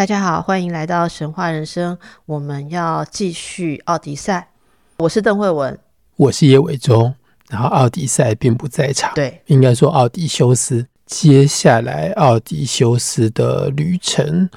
大家好，欢迎来到神话人生。我们要继续奥迪赛。我是邓慧文，我是叶伟忠。然后奥迪赛并不在场，对，应该说奥迪修斯。接下来奥迪修斯的旅程，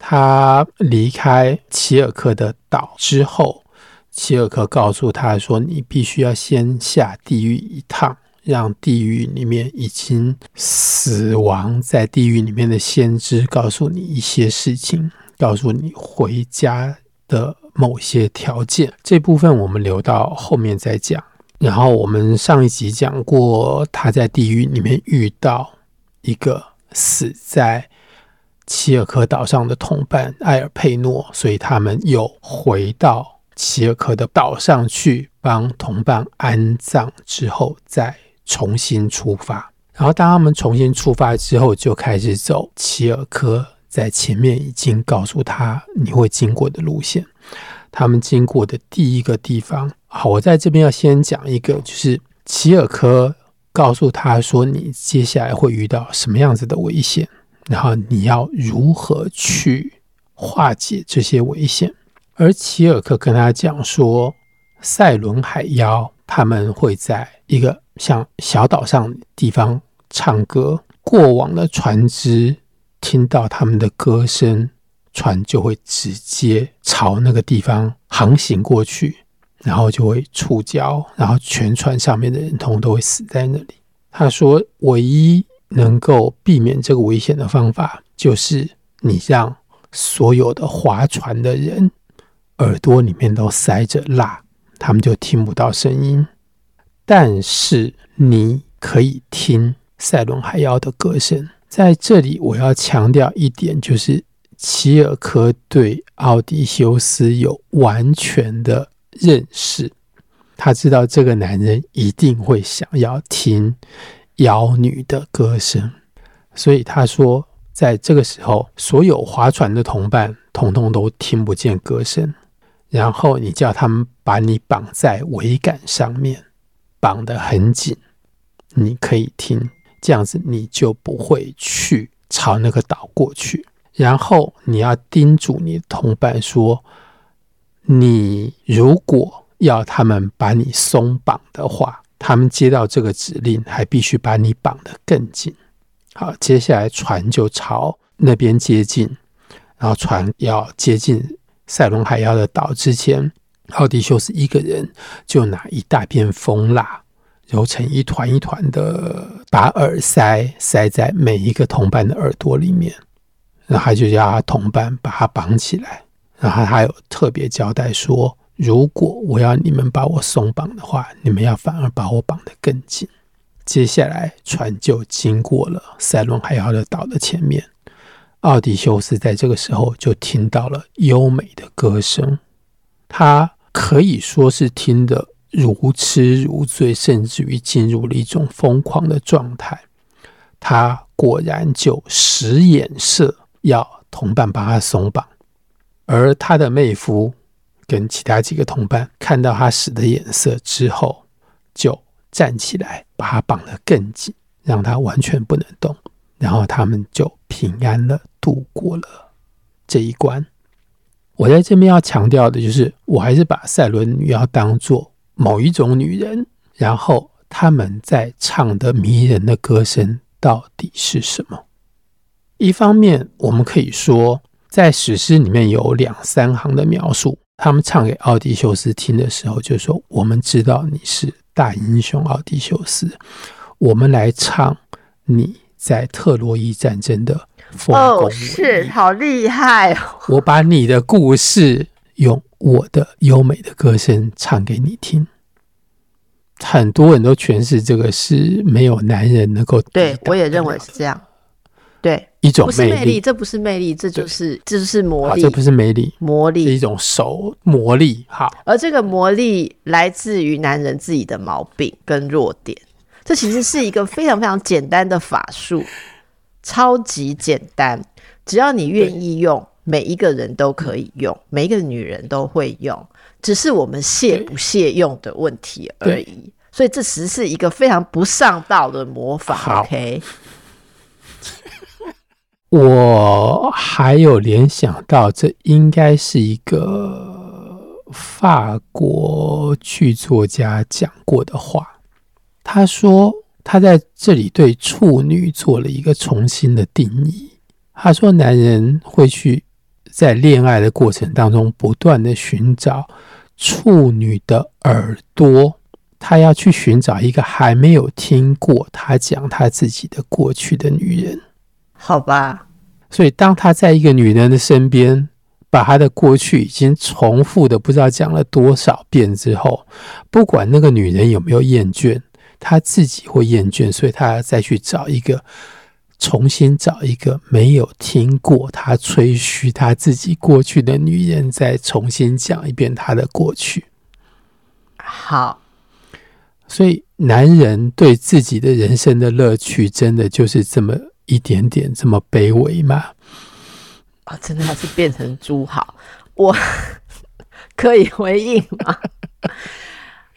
他离开齐尔克的岛之后，齐尔克告诉他说：“你必须要先下地狱一趟。”让地狱里面已经死亡在地狱里面的先知告诉你一些事情，告诉你回家的某些条件。这部分我们留到后面再讲。然后我们上一集讲过，他在地狱里面遇到一个死在齐尔科岛上的同伴埃尔佩诺，所以他们又回到齐尔科的岛上去帮同伴安葬之后再。重新出发，然后当他们重新出发之后，就开始走齐尔科在前面已经告诉他你会经过的路线。他们经过的第一个地方，好，我在这边要先讲一个，就是齐尔科告诉他说你接下来会遇到什么样子的危险，然后你要如何去化解这些危险。而齐尔科跟他讲说，塞伦海妖他们会在一个。像小岛上地方唱歌，过往的船只听到他们的歌声，船就会直接朝那个地方航行过去，然后就会触礁，然后全船上面的人通通都会死在那里。他说，唯一能够避免这个危险的方法，就是你让所有的划船的人耳朵里面都塞着蜡，他们就听不到声音。但是你可以听塞伦海妖的歌声。在这里，我要强调一点，就是齐尔科对奥迪修斯有完全的认识。他知道这个男人一定会想要听妖女的歌声，所以他说，在这个时候，所有划船的同伴统统都听不见歌声。然后你叫他们把你绑在桅杆上面。绑得很紧，你可以听，这样子你就不会去朝那个岛过去。然后你要叮嘱你的同伴说：“你如果要他们把你松绑的话，他们接到这个指令，还必须把你绑得更紧。”好，接下来船就朝那边接近，然后船要接近塞隆海妖的岛之前。奥迪修斯一个人就拿一大片蜂蜡，揉成一团一团的，把耳塞塞在每一个同伴的耳朵里面，然后他就叫他同伴把他绑起来。然后他有特别交代说，如果我要你们把我松绑的话，你们要反而把我绑得更紧。接下来船就经过了塞伦海妖的岛的前面，奥迪修斯在这个时候就听到了优美的歌声，他。可以说是听得如痴如醉，甚至于进入了一种疯狂的状态。他果然就使眼色，要同伴把他松绑。而他的妹夫跟其他几个同伴看到他使的眼色之后，就站起来把他绑得更紧，让他完全不能动。然后他们就平安地度过了这一关。我在这边要强调的就是，我还是把赛伦女妖当做某一种女人，然后她们在唱的迷人的歌声到底是什么？一方面，我们可以说，在史诗里面有两三行的描述，他们唱给奥迪修斯听的时候，就说：“我们知道你是大英雄奥迪修斯，我们来唱你在特洛伊战争的。”哦，是好厉害哦！我把你的故事用我的优美的歌声唱给你听。很多人都诠释这个是没有男人能够。对，我也认为是这样。对，一种不是魅力，这不是魅力，这就是这就是魔力，这不是魅力，魔力是一种手魔力。好，而这个魔力来自于男人自己的毛病跟弱点。这其实是一个非常非常简单的法术，超级简单，只要你愿意用，每一个人都可以用，每一个女人都会用，只是我们屑不屑用的问题而已。所以这实是一个非常不上道的魔法。OK，我还有联想到，这应该是一个法国剧作家讲过的话。他说，他在这里对处女做了一个重新的定义。他说，男人会去在恋爱的过程当中不断的寻找处女的耳朵，他要去寻找一个还没有听过他讲他自己的过去的女人。好吧，所以当他在一个女人的身边，把他的过去已经重复的不知道讲了多少遍之后，不管那个女人有没有厌倦。他自己会厌倦，所以他要再去找一个，重新找一个没有听过他吹嘘他自己过去的女人，再重新讲一遍他的过去。好，所以男人对自己的人生的乐趣，真的就是这么一点点，这么卑微吗？啊、哦，真的还是变成猪好？我 可以回应吗？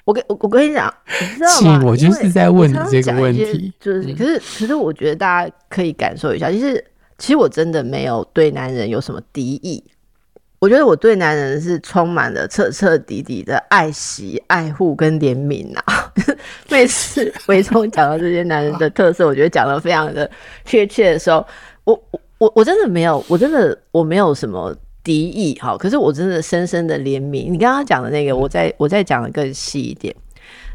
我跟我我跟你讲，你知道吗？我就是在问你这个问题，就是可是可是我觉得大家可以感受一下，其实其实我真的没有对男人有什么敌意，我觉得我对男人是充满了彻彻底底的爱惜、爱护跟怜悯啊。每次伟聪讲到这些男人的特色，我觉得讲的非常的确切的时候，我我我真的没有，我真的我没有什么。敌意哈，可是我真的深深的怜悯。你刚刚讲的那个，我再我再讲的更细一点。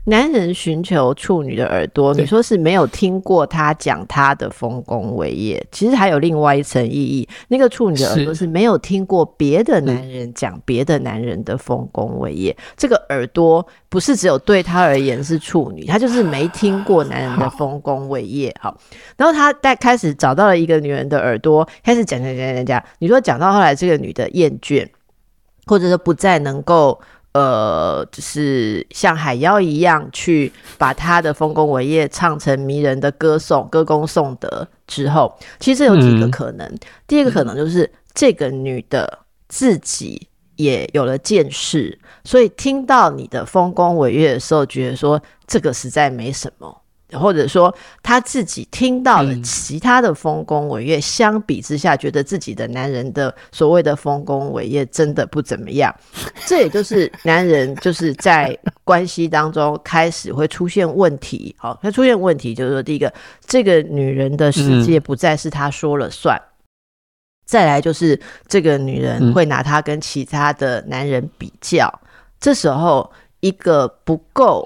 男人寻求处女的耳朵，你说是没有听过他讲他的丰功伟业，其实还有另外一层意义。那个处女的耳朵是没有听过别的男人讲别的男人的丰功伟业。这个耳朵不是只有对他而言是处女，他就是没听过男人的丰功伟业。好，然后他在开始找到了一个女人的耳朵，开始讲讲讲讲讲。你说讲到后来，这个女的厌倦，或者说不再能够。呃，就是像海妖一样去把他的丰功伟业唱成迷人的歌颂、歌功颂德之后，其实有几个可能。第一个可能就是这个女的自己也有了见识，所以听到你的丰功伟业的时候，觉得说这个实在没什么。或者说他自己听到了其他的丰功伟业，相比之下，觉得自己的男人的所谓的丰功伟业真的不怎么样。这也就是男人就是在关系当中开始会出现问题。好，他出现问题就是说，第一个，这个女人的世界不再是他说了算；再来就是这个女人会拿他跟其他的男人比较。这时候，一个不够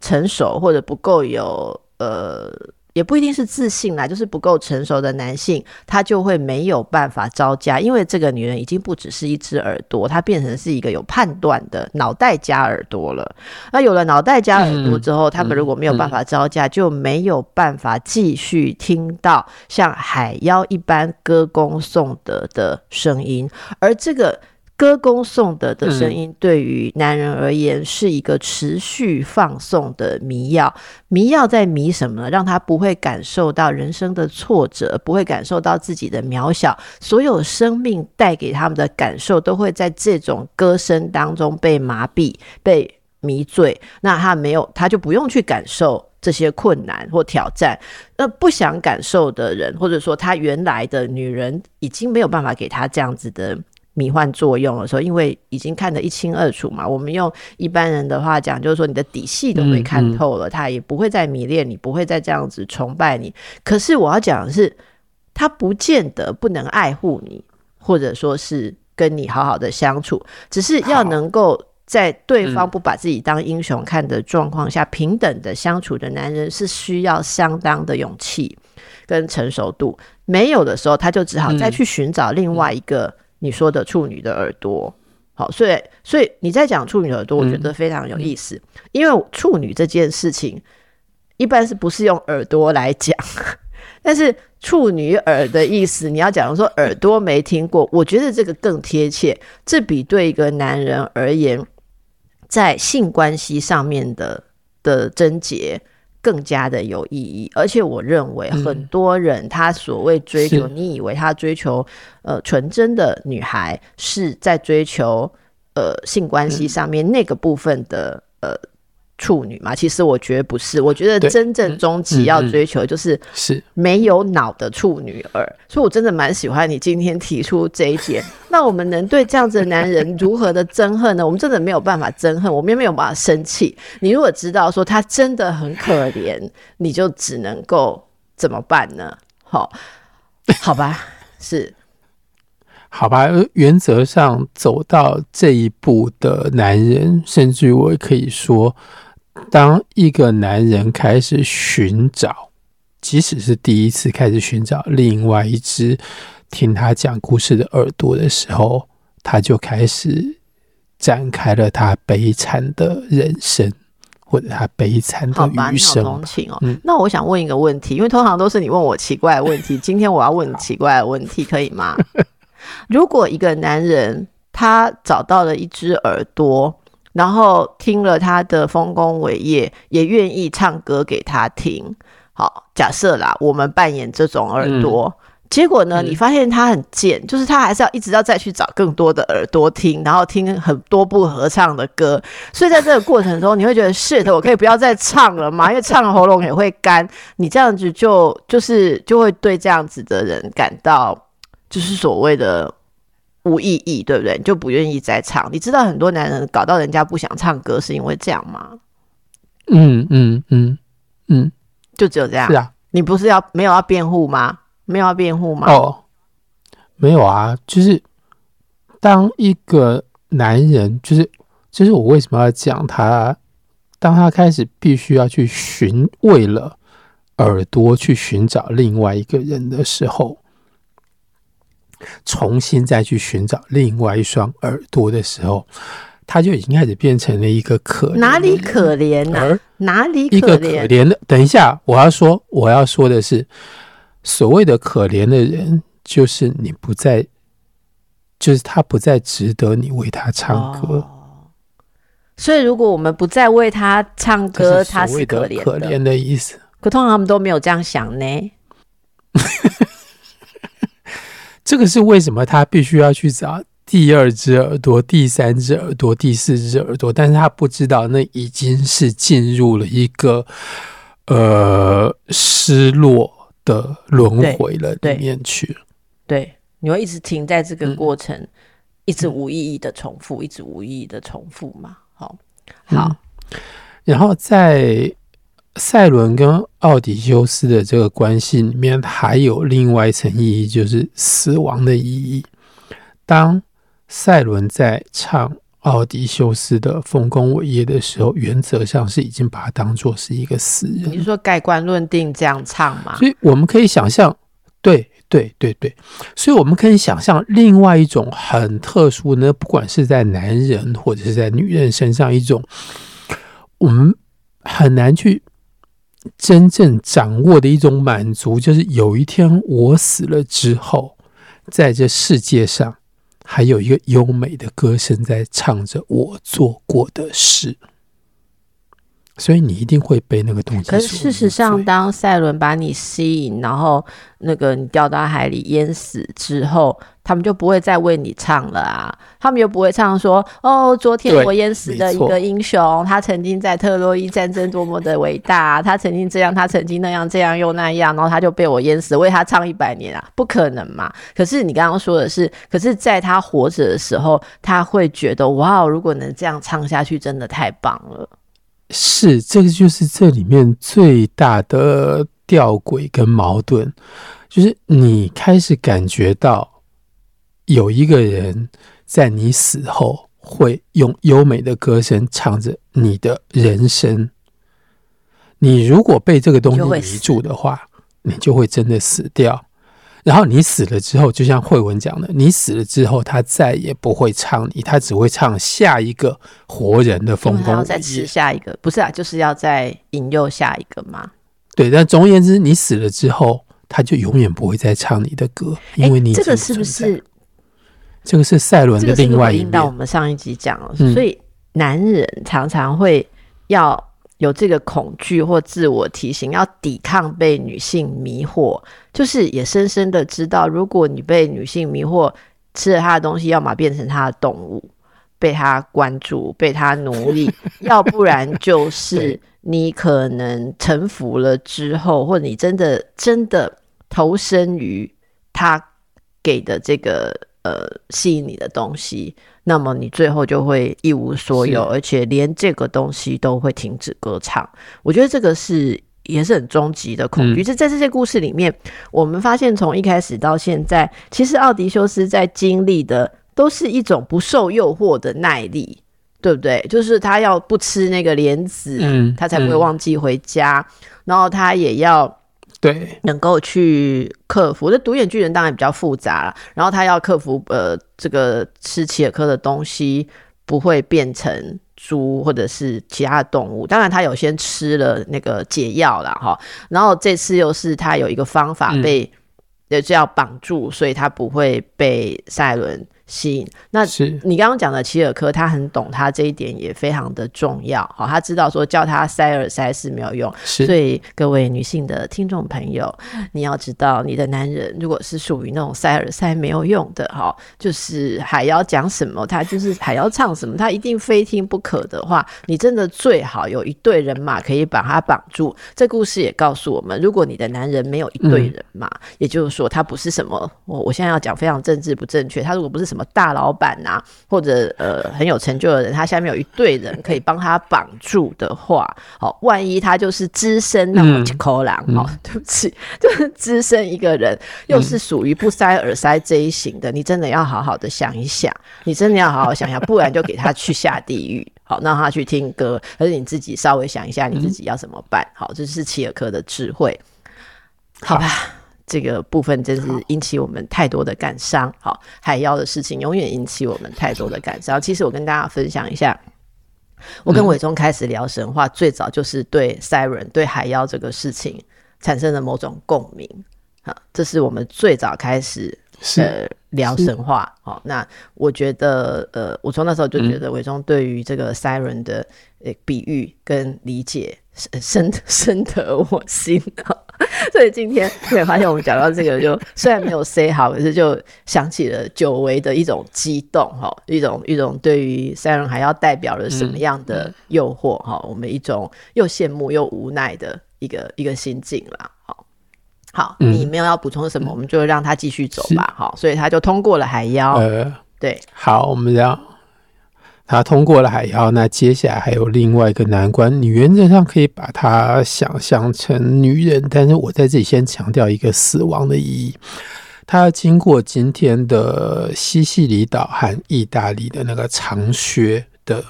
成熟或者不够有。呃，也不一定是自信啦，就是不够成熟的男性，他就会没有办法招架，因为这个女人已经不只是一只耳朵，她变成是一个有判断的脑袋加耳朵了。那有了脑袋加耳朵之后，他们如果没有办法招架，就没有办法继续听到像海妖一般歌功颂德的声音，而这个。歌功颂德的声音对于男人而言是一个持续放送的迷药。迷药在迷什么呢？让他不会感受到人生的挫折，不会感受到自己的渺小。所有生命带给他们的感受，都会在这种歌声当中被麻痹、被迷醉。那他没有，他就不用去感受这些困难或挑战。那不想感受的人，或者说他原来的女人已经没有办法给他这样子的。迷幻作用的时候，因为已经看得一清二楚嘛。我们用一般人的话讲，就是说你的底细都被看透了，他也不会再迷恋你，不会再这样子崇拜你。可是我要讲的是，他不见得不能爱护你，或者说是跟你好好的相处，只是要能够在对方不把自己当英雄看的状况下，平等的相处的男人是需要相当的勇气跟成熟度。没有的时候，他就只好再去寻找另外一个。你说的处女的耳朵，好，所以所以你在讲处女的耳朵，我觉得非常有意思，嗯、因为处女这件事情一般是不是用耳朵来讲？但是处女耳的意思，你要讲说耳朵没听过，我觉得这个更贴切。这比对一个男人而言，在性关系上面的的症结更加的有意义。而且我认为很多人他所谓追求，嗯、你以为他追求呃纯真的女孩，是在追求呃性关系上面那个部分的、嗯、呃。处女嘛，其实我觉得不是，我觉得真正终极要追求就是是没有脑的处女儿，所以我真的蛮喜欢你今天提出这一点。那我们能对这样子的男人如何的憎恨呢？我们真的没有办法憎恨，我们也没有办法生气。你如果知道说他真的很可怜，你就只能够怎么办呢？好，好吧，是。好吧，原则上走到这一步的男人，甚至我可以说。当一个男人开始寻找，即使是第一次开始寻找另外一只听他讲故事的耳朵的时候，他就开始展开了他悲惨的人生，或者他悲惨的余生。好吧，你好同情哦。嗯，那我想问一个问题，因为通常都是你问我奇怪的问题，今天我要问奇怪的问题，可以吗？如果一个男人他找到了一只耳朵，然后听了他的丰功伟业，也愿意唱歌给他听。好，假设啦，我们扮演这种耳朵，嗯、结果呢，嗯、你发现他很贱，就是他还是要一直要再去找更多的耳朵听，然后听很多不合唱的歌。所以在这个过程中，你会觉得 shit，我可以不要再唱了嘛？因为唱喉咙也会干。你这样子就就是就会对这样子的人感到就是所谓的。无意义，对不对？你就不愿意再唱。你知道很多男人搞到人家不想唱歌，是因为这样吗？嗯嗯嗯嗯，就只有这样。是啊，你不是要没有要辩护吗？没有要辩护吗？哦，没有啊，就是当一个男人，就是就是我为什么要讲他？当他开始必须要去寻，为了耳朵去寻找另外一个人的时候。重新再去寻找另外一双耳朵的时候，他就已经开始变成了一个可怜。哪里可怜呢？而哪里可怜？一个可怜的。等一下，我要说，我要说的是，所谓的可怜的人，就是你不再，就是他不再值得你为他唱歌。哦、所以，如果我们不再为他唱歌，他是可怜的，可怜的意思。可通常他们都没有这样想呢。这个是为什么他必须要去找第二只耳朵、第三只耳朵、第四只耳朵，但是他不知道那已经是进入了一个呃失落的轮回了里面去了。对，对，你会一直停在这个过程，嗯、一直无意义的重复，嗯、一直无意义的重复嘛。好，好，嗯、然后在。赛伦跟奥迪修斯的这个关系里面，还有另外一层意义，就是死亡的意义。当赛伦在唱奥迪修斯的丰功伟业的时候，原则上是已经把它当做是一个死人。你是说盖棺论定这样唱吗？所以我们可以想象，对对对对，所以我们可以想象另外一种很特殊呢，不管是在男人或者是在女人身上，一种我们很难去。真正掌握的一种满足，就是有一天我死了之后，在这世界上还有一个优美的歌声在唱着我做过的事。所以你一定会被那个东西。可是事实上，当赛伦把你吸引，然后那个你掉到海里淹死之后，他们就不会再为你唱了啊！他们又不会唱说：“哦，昨天我淹死的一个英雄，他曾经在特洛伊战争多么的伟大，他曾经这样，他曾经那样，这样又那样，然后他就被我淹死，为他唱一百年啊！不可能嘛！可是你刚刚说的是，可是在他活着的时候，他会觉得哇，如果能这样唱下去，真的太棒了。”是，这个就是这里面最大的吊诡跟矛盾，就是你开始感觉到有一个人在你死后会用优美的歌声唱着你的人生，你如果被这个东西迷住的话，你就会真的死掉。然后你死了之后，就像慧文讲的，你死了之后，他再也不会唱你，他只会唱下一个活人的丰功。再吃下一个，不是啊，就是要再引诱下一个吗？对，但总而言之，你死了之后，他就永远不会再唱你的歌，因为你这个是不是？这个是赛伦的另外一面。回到我们上一集讲了，嗯、所以男人常常会要有这个恐惧或自我提醒，要抵抗被女性迷惑，就是也深深的知道，如果你被女性迷惑，吃了她的东西，要么变成她的动物，被她关注，被她奴役，要不然就是你可能臣服了之后，或者你真的真的投身于她给的这个。呃，吸引你的东西，那么你最后就会一无所有，而且连这个东西都会停止歌唱。我觉得这个是也是很终极的恐惧。就、嗯、在这些故事里面，我们发现从一开始到现在，其实奥迪修斯在经历的都是一种不受诱惑的耐力，对不对？就是他要不吃那个莲子，嗯、他才不会忘记回家，嗯、然后他也要。对，能够去克服。这独眼巨人当然比较复杂了，然后他要克服呃，这个吃奇尔科的东西不会变成猪或者是其他的动物。当然他有先吃了那个解药了哈，然后这次又是他有一个方法被也是要绑住，嗯、所以他不会被赛伦。吸引。那你刚刚讲的齐尔科，他很懂他这一点也非常的重要。好，他知道说叫他塞耳塞是没有用。是。所以各位女性的听众朋友，你要知道，你的男人如果是属于那种塞耳塞没有用的，哈，就是还要讲什么，他就是还要唱什么，他一定非听不可的话，你真的最好有一队人马可以把他绑住。这故事也告诉我们，如果你的男人没有一队人马，嗯、也就是说他不是什么，我我现在要讲非常政治不正确，他如果不是什么。大老板呐、啊，或者呃很有成就的人，他下面有一队人可以帮他绑住的话，好，万一他就是只身那么几口狼，哦，对不起，就是只身一个人，又是属于不塞耳塞这一型的，你真的要好好的想一想，你真的要好好想一想，不然就给他去下地狱，好，让他去听歌，而是你自己稍微想一下，你自己要怎么办？好，这是齐尔科的智慧，好吧。这个部分真是引起我们太多的感伤。好，海妖的事情永远引起我们太多的感伤。其实我跟大家分享一下，我跟伟忠开始聊神话，最早就是对 Siren 对海妖这个事情产生了某种共鸣。啊，这是我们最早开始呃聊神话。哦，那我觉得呃，我从那时候就觉得伟忠对于这个 Siren 的呃比喻跟理解深深得我心。所以今天你会发现，我们讲到这个，就 虽然没有 say 好，可是就想起了久违的一种激动，哈，一种一种对于赛伦还要代表了什么样的诱惑，哈，我们一种又羡慕又无奈的一个一个心境啦，好，好，你没有要补充什么，我们就让他继续走吧，好，所以他就通过了海妖，呃，对，好，我们这样。他通过了海妖，那接下来还有另外一个难关。你原则上可以把它想象成女人，但是我在这里先强调一个死亡的意义。他要经过今天的西西里岛和意大利的那个长靴的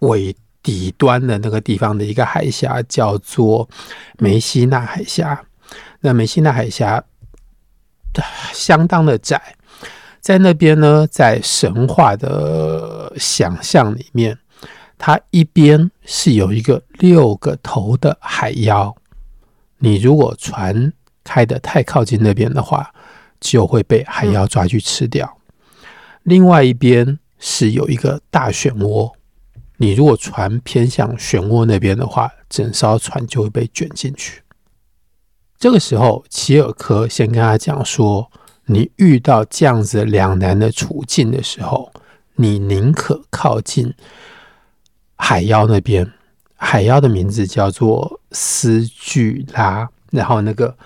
尾底端的那个地方的一个海峡，叫做梅西纳海峡。那梅西纳海峡相当的窄。在那边呢，在神话的想象里面，它一边是有一个六个头的海妖，你如果船开得太靠近那边的话，就会被海妖抓去吃掉。另外一边是有一个大漩涡，你如果船偏向漩涡那边的话，整艘船就会被卷进去。这个时候，齐尔科先跟他讲说。你遇到这样子两难的处境的时候，你宁可靠近海妖那边。海妖的名字叫做斯巨拉，然后那个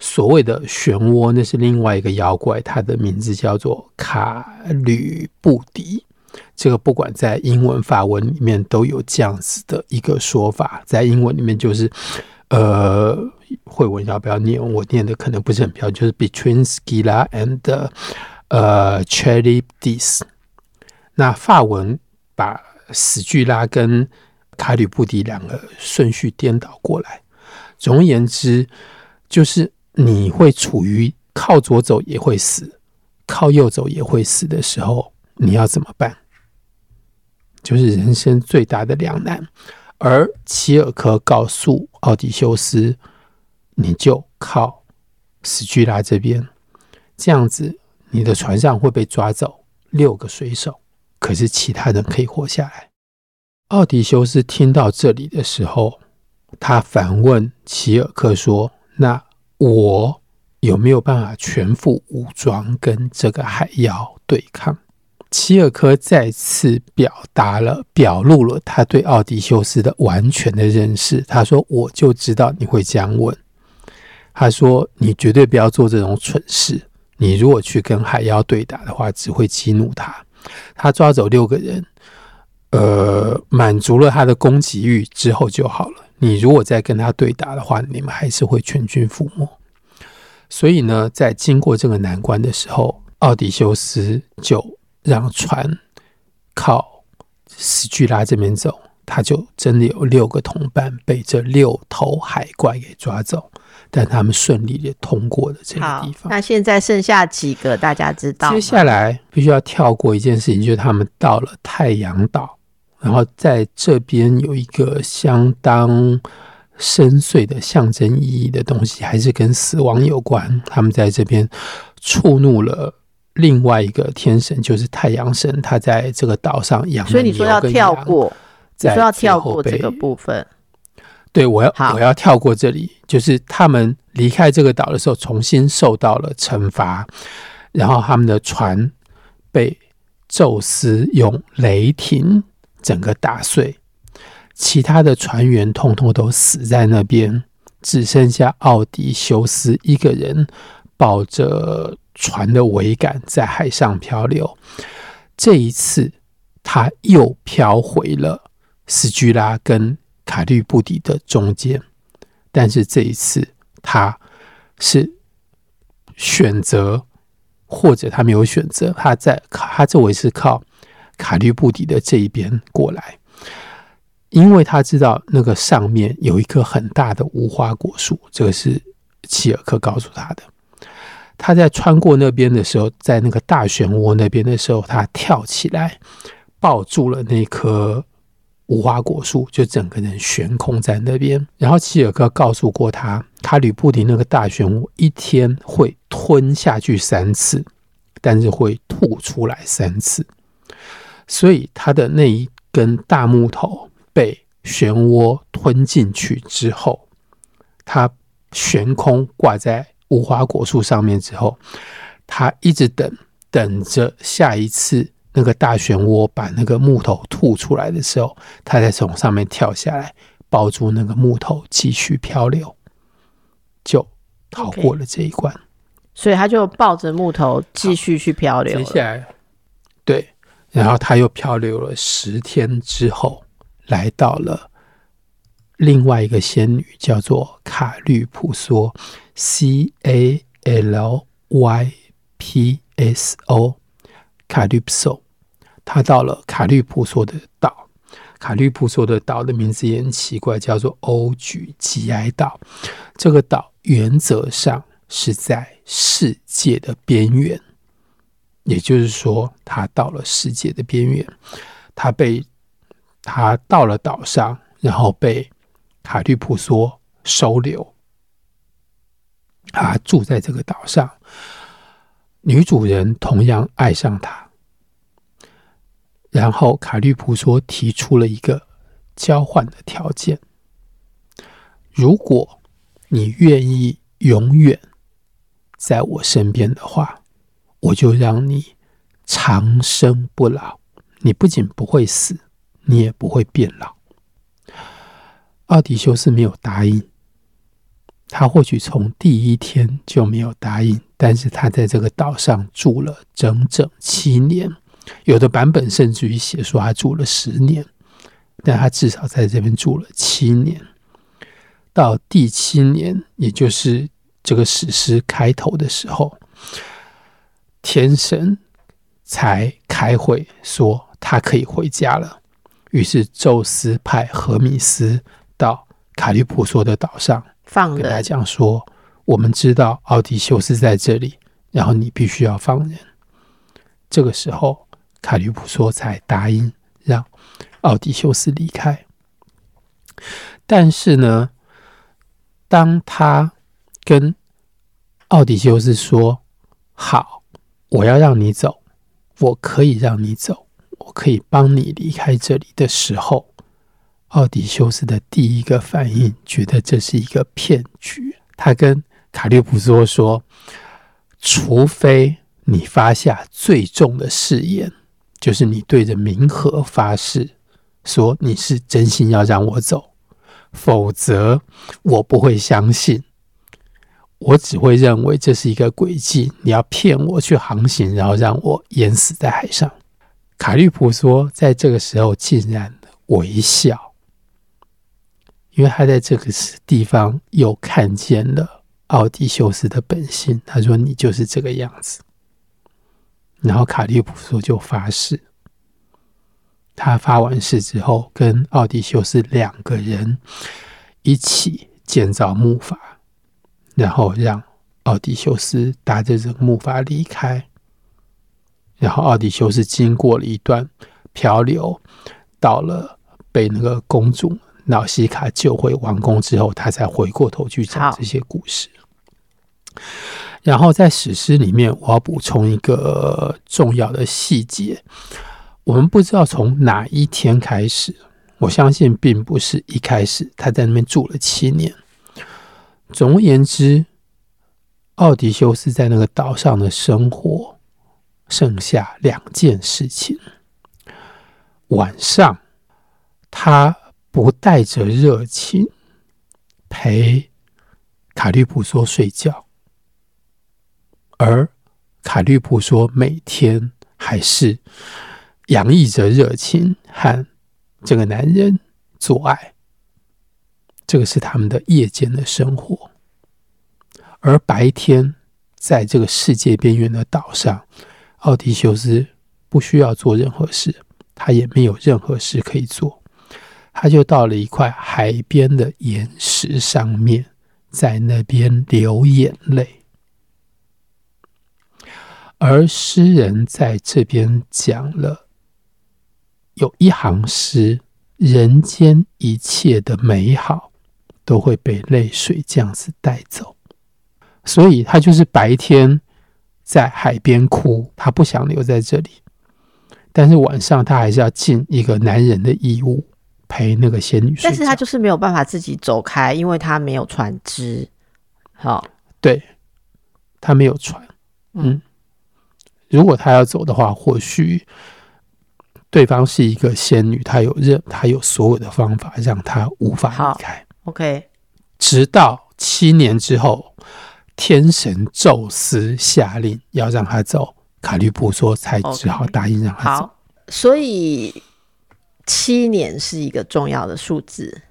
所谓的漩涡，那是另外一个妖怪，它的名字叫做卡吕布迪。这个不管在英文、法文里面都有这样子的一个说法，在英文里面就是。呃，会文要不要念？我念的可能不是很标准，就是 Between Skila and 呃 Charybdis。那法文把史巨拉跟卡吕布迪两个顺序颠倒过来。总而言之，就是你会处于靠左走也会死，靠右走也会死的时候，你要怎么办？就是人生最大的两难。而齐尔科告诉奥迪修斯，你就靠史居拉这边，这样子你的船上会被抓走六个水手，可是其他人可以活下来。奥迪修斯听到这里的时候，他反问齐尔克说：“那我有没有办法全副武装跟这个海妖对抗？”齐尔克再次表达了、表露了他对奥迪修斯的完全的认识。他说：“我就知道你会这样问。”他说：“你绝对不要做这种蠢事。你如果去跟海妖对打的话，只会激怒他。他抓走六个人，呃，满足了他的攻击欲之后就好了。你如果再跟他对打的话，你们还是会全军覆没。所以呢，在经过这个难关的时候，奥迪修斯就。”让船靠史巨拉这边走，他就真的有六个同伴被这六头海怪给抓走，但他们顺利的通过了这个地方。那现在剩下几个，大家知道？接下来必须要跳过一件事情，就是他们到了太阳岛，然后在这边有一个相当深邃的象征意义的东西，还是跟死亡有关。他们在这边触怒了。另外一个天神就是太阳神，他在这个岛上养。所以你说要跳过，你说要跳过这个部分。对，我要我要跳过这里，就是他们离开这个岛的时候，重新受到了惩罚，然后他们的船被宙斯用雷霆整个打碎，其他的船员通通都死在那边，只剩下奥迪修斯一个人抱着。船的桅杆在海上漂流，这一次他又漂回了斯居拉跟卡律布底的中间，但是这一次他是选择，或者他没有选择，他在他周围是靠卡律布底的这一边过来，因为他知道那个上面有一棵很大的无花果树，这个是契尔克告诉他的。他在穿过那边的时候，在那个大漩涡那边的时候，他跳起来抱住了那棵无花果树，就整个人悬空在那边。然后齐尔克告诉过他，他吕布迪那个大漩涡一天会吞下去三次，但是会吐出来三次。所以他的那一根大木头被漩涡吞进去之后，他悬空挂在。无花果树上面之后，他一直等，等着下一次那个大漩涡把那个木头吐出来的时候，他才从上面跳下来，抱住那个木头继续漂流，就逃过了这一关。Okay. 所以他就抱着木头继续去漂流。接下来，对，然后他又漂流了十天之后，来到了另外一个仙女，叫做卡律普索。C A L Y P S O，卡律普索，他到了卡律普索的岛。卡律普索的岛的名字也很奇怪，叫做欧举吉埃岛。这个岛原则上是在世界的边缘，也就是说，他到了世界的边缘。他被他到了岛上，然后被卡律普索收留。他住在这个岛上，女主人同样爱上他。然后卡律普说提出了一个交换的条件：如果你愿意永远在我身边的话，我就让你长生不老。你不仅不会死，你也不会变老。奥迪修斯没有答应。他或许从第一天就没有答应，但是他在这个岛上住了整整七年，有的版本甚至于写说他住了十年，但他至少在这边住了七年。到第七年，也就是这个史诗开头的时候，天神才开会说他可以回家了。于是宙斯派荷米斯到卡利普索的岛上。放跟大家讲说，我们知道奥迪修斯在这里，然后你必须要放人。这个时候，卡吕普索才答应让奥迪修斯离开。但是呢，当他跟奥迪修斯说：“好，我要让你走，我可以让你走，我可以帮你离开这里。”的时候，奥迪修斯的第一个反应觉得这是一个骗局。他跟卡利普说：“说，除非你发下最重的誓言，就是你对着冥河发誓，说你是真心要让我走，否则我不会相信。我只会认为这是一个诡计，你要骗我去航行，然后让我淹死在海上。”卡律普说：“在这个时候，竟然微笑。”因为他在这个地方又看见了奥迪修斯的本性，他说：“你就是这个样子。”然后卡利普索：“就发誓。”他发完誓之后，跟奥迪修斯两个人一起建造木筏，然后让奥迪修斯搭着这个木筏离开。然后奥迪修斯经过了一段漂流，到了被那个公主。瑙西卡救回王宫之后，他才回过头去讲这些故事。然后在史诗里面，我要补充一个重要的细节：我们不知道从哪一天开始，我相信并不是一开始他在那边住了七年。总而言之，奥迪修斯在那个岛上的生活剩下两件事情：晚上他。不带着热情陪卡利普说睡觉，而卡律普说每天还是洋溢着热情和这个男人做爱，这个是他们的夜间的生活。而白天在这个世界边缘的岛上，奥迪修斯不需要做任何事，他也没有任何事可以做。他就到了一块海边的岩石上面，在那边流眼泪。而诗人在这边讲了有一行诗：人间一切的美好都会被泪水这样子带走。所以他就是白天在海边哭，他不想留在这里，但是晚上他还是要尽一个男人的义务。陪那个仙女，但是他就是没有办法自己走开，因为他没有船只。好，对，他没有船。嗯，如果他要走的话，或许对方是一个仙女，他有任，他有所有的方法让他无法离开。OK，直到七年之后，天神宙斯下令要让他走，卡律布说才只好答应让他走。好，所以。七年是一个重要的数字，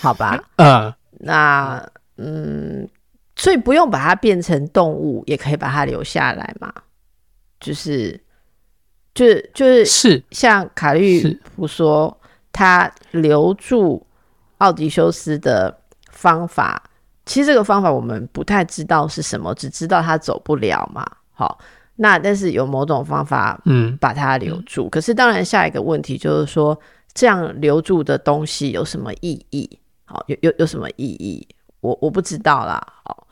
好吧？嗯，那嗯，所以不用把它变成动物，也可以把它留下来嘛。就是，就是，就是是像卡律普说，他留住奥迪修斯的方法，其实这个方法我们不太知道是什么，只知道他走不了嘛。好。那但是有某种方法，嗯，把它留住。嗯、可是当然，下一个问题就是说，这样留住的东西有什么意义？好，有有有什么意义？我我不知道啦。好，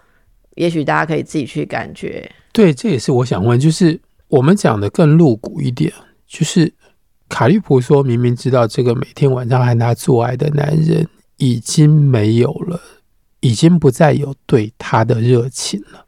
也许大家可以自己去感觉。对，这也是我想问，就是我们讲的更露骨一点，就是卡利普说明明知道这个每天晚上和他做爱的男人已经没有了，已经不再有对他的热情了。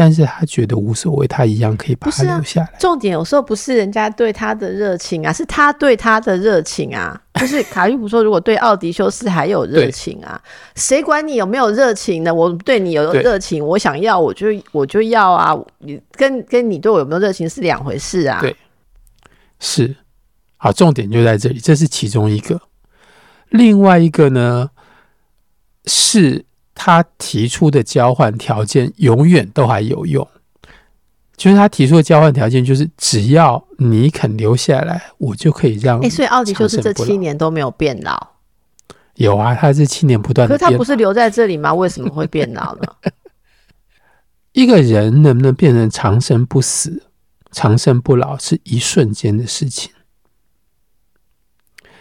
但是他觉得无所谓，他一样可以把他留下来。啊、重点有时候不是人家对他的热情啊，是他对他的热情啊。就是 卡利普说，如果对奥迪修斯还有热情啊，谁管你有没有热情呢？我对你有热情，我想要我就我就要啊。你跟跟你对我有没有热情是两回事啊。对，是。好，重点就在这里，这是其中一个。另外一个呢是。他提出的交换条件永远都还有用，就是他提出的交换条件就是只要你肯留下来，我就可以让。哎、欸，所以奥迪就是这七年都没有变老。有啊，他这七年不断。可是他不是留在这里吗？为什么会变老呢？一个人能不能变成长生不死、长生不老，是一瞬间的事情。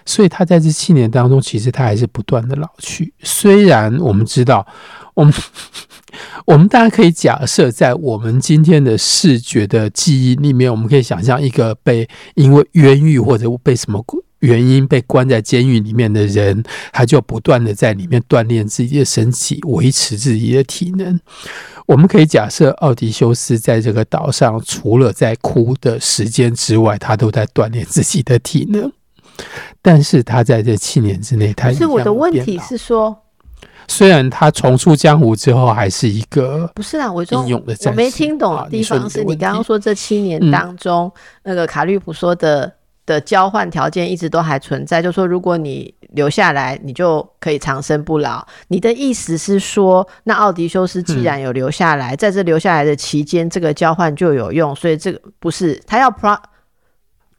所以他在这七年当中，其实他还是不断的老去。虽然我们知道，我们我们大家可以假设，在我们今天的视觉的记忆里面，我们可以想象一个被因为冤狱或者被什么原因被关在监狱里面的人，他就不断的在里面锻炼自己的身体，维持自己的体能。我们可以假设，奥迪修斯在这个岛上，除了在哭的时间之外，他都在锻炼自己的体能。但是他在这七年之内，他是我的问题是说，虽然他重出江湖之后，还是一个不是啦，我说我没听懂的地方是你刚刚说这七年当中，那个卡利普说的。的交换条件一直都还存在，就是说如果你留下来，你就可以长生不老。你的意思是说，那奥迪修斯既然有留下来，嗯、在这留下来的期间，这个交换就有用，所以这个不是他要 pro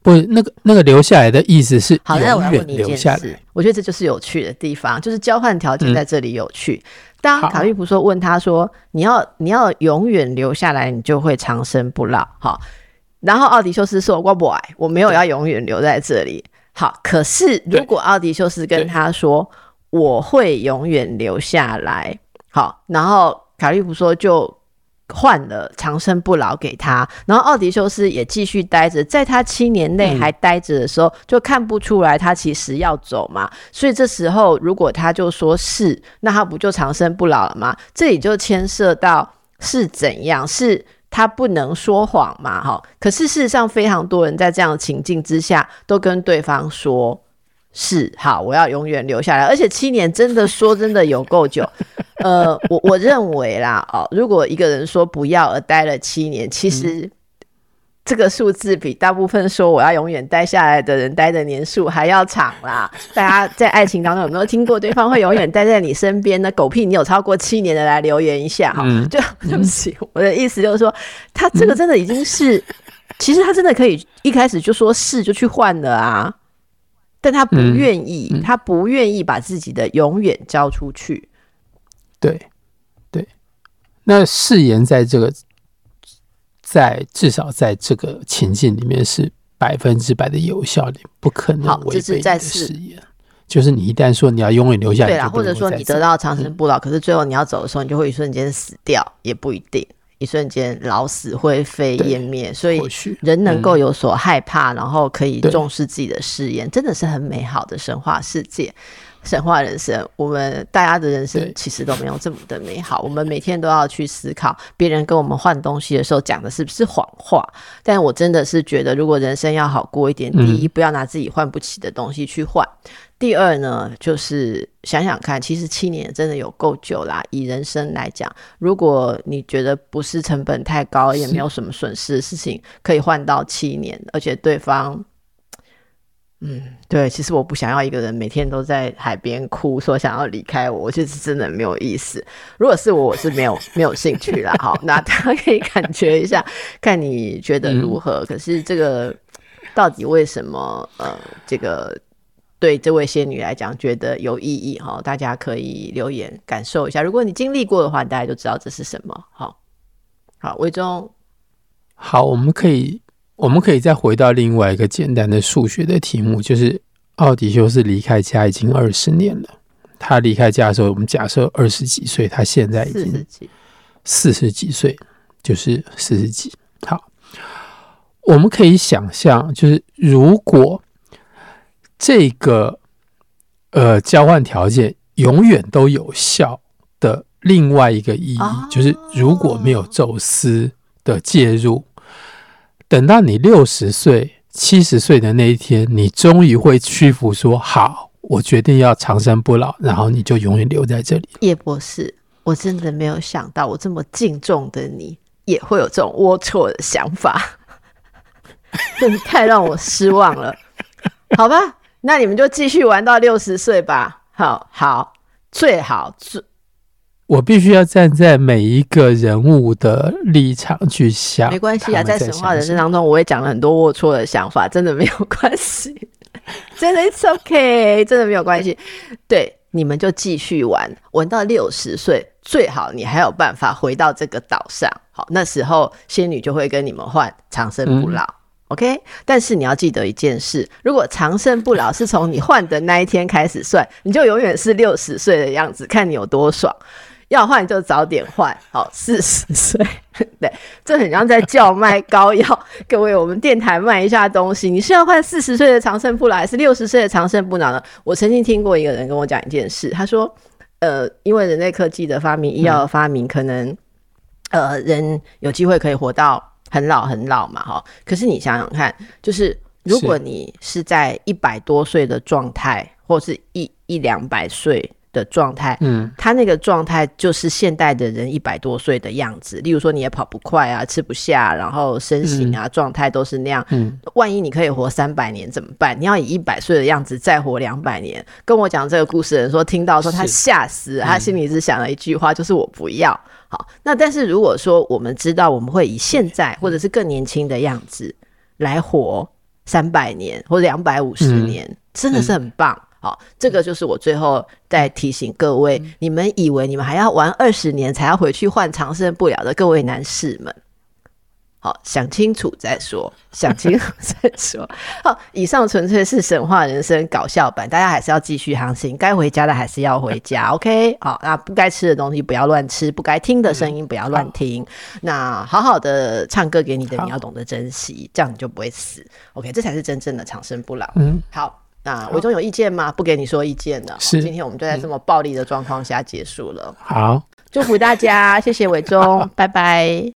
不是那个那个留下来的意思是好。那我要问你一件事，我觉得这就是有趣的地方，就是交换条件在这里有趣。嗯、当卡利普说问他说，你要你要永远留下来，你就会长生不老。好。然后奥迪修斯说：“我不爱，我没有要永远留在这里。”好，可是如果奥迪修斯跟他说：“我会永远留下来。”好，然后卡利普说就换了长生不老给他，然后奥迪修斯也继续待着，在他七年内还待着的时候，嗯，就看不出来他其实要走嘛。所以这时候如果他就说是，那他不就长生不老了吗？这里就牵涉到是怎样是。他不能说谎嘛，哈。可是事实上，非常多人在这样的情境之下，都跟对方说：“是好，我要永远留下来。”而且七年真的说真的有够久。呃，我我认为啦，哦，如果一个人说不要而待了七年，其实。嗯这个数字比大部分说我要永远待下来的人待的年数还要长啦！大家在爱情当中有没有听过对方会永远待在你身边呢？狗屁！你有超过七年的来留言一下哈！就 对不起，我的意思就是说，他这个真的已经是，其实他真的可以一开始就说是就去换了啊，但他不愿意，他不愿意把自己的永远交出去。对对，那誓言在这个。在至少在这个情境里面是百分之百的有效，你不可能违背誓言。就是你一旦说你要永远留下来，对啦，或者说你得到长生不老，可是最后你要走的时候，你就会一瞬间死掉，也不一定，一瞬间老死灰飞烟灭。所以人能够有所害怕，然后可以重视自己的誓言，真的是很美好的神话世界。神话人生，我们大家的人生其实都没有这么的美好。我们每天都要去思考，别人跟我们换东西的时候讲的是不是谎话。但我真的是觉得，如果人生要好过一点，第一，不要拿自己换不起的东西去换；第二呢，就是想想看，其实七年真的有够久啦。以人生来讲，如果你觉得不是成本太高，也没有什么损失的事情，可以换到七年，而且对方。嗯，对，其实我不想要一个人每天都在海边哭，说想要离开我，我觉得真的没有意思。如果是我，我是没有没有兴趣啦。好，那大家可以感觉一下，看你觉得如何？可是这个到底为什么？呃，这个对这位仙女来讲觉得有意义哈？大家可以留言感受一下。如果你经历过的话，大家就知道这是什么。好，好，魏忠，好，我们可以。我们可以再回到另外一个简单的数学的题目，就是奥迪修斯离开家已经二十年了。他离开家的时候，我们假设二十几岁，他现在已经四十几岁，就是四十几。好，我们可以想象，就是如果这个呃交换条件永远都有效的另外一个意义，就是如果没有宙斯的介入。等到你六十岁、七十岁的那一天，你终于会屈服，说好，我决定要长生不老，然后你就永远留在这里。叶博士，我真的没有想到，我这么敬重的你，也会有这种龌龊的想法，真的太让我失望了。好吧，那你们就继续玩到六十岁吧。好好，最好最。我必须要站在每一个人物的立场去想，没关系啊，在神话人生当中，我也讲了很多龌龊的想法，真的没有关系，真的 it's okay，真的没有关系。对，你们就继续玩，玩到六十岁，最好你还有办法回到这个岛上。好，那时候仙女就会跟你们换长生不老。OK，但是你要记得一件事：如果长生不老是从你换的那一天开始算，你就永远是六十岁的样子，看你有多爽。要换就早点换，好，四十岁。对，这很像在叫卖膏药。各位，我们电台卖一下东西，你是要换四十岁的长生不老，还是六十岁的长生不老呢？我曾经听过一个人跟我讲一件事，他说：“呃，因为人类科技的发明，医药的发明，可能、嗯、呃人有机会可以活到。”很老很老嘛，哈！可是你想想看，就是如果你是在一百多岁的状态，或是一一两百岁的状态，嗯，他那个状态就是现代的人一百多岁的样子。例如说，你也跑不快啊，吃不下，然后身形啊，状态都是那样。嗯，万一你可以活三百年怎么办？你要以一百岁的样子再活两百年？跟我讲这个故事的人说，听到说他吓死，他心里只想了一句话，就是我不要。好，那但是如果说我们知道我们会以现在或者是更年轻的样子来活三百年或者两百五十年，嗯，真的是很棒。好，这个就是我最后再提醒各位，你们以为你们还要玩二十年才要回去换长生不老的各位男士们。好，想清楚再说，想清楚再说。好，以上纯粹是神话人生搞笑版，大家还是要继续航行，该回家的还是要回家。OK，好，那不该吃的东西不要乱吃，不该听的声音不要乱听。那好好的唱歌给你的，你要懂得珍惜，这样你就不会死。OK，这才是真正的长生不老。嗯，好，那伟忠有意见吗？不给你说意见的。是，今天我们就在这么暴力的状况下结束了。好，祝福大家，谢谢伟忠，拜拜。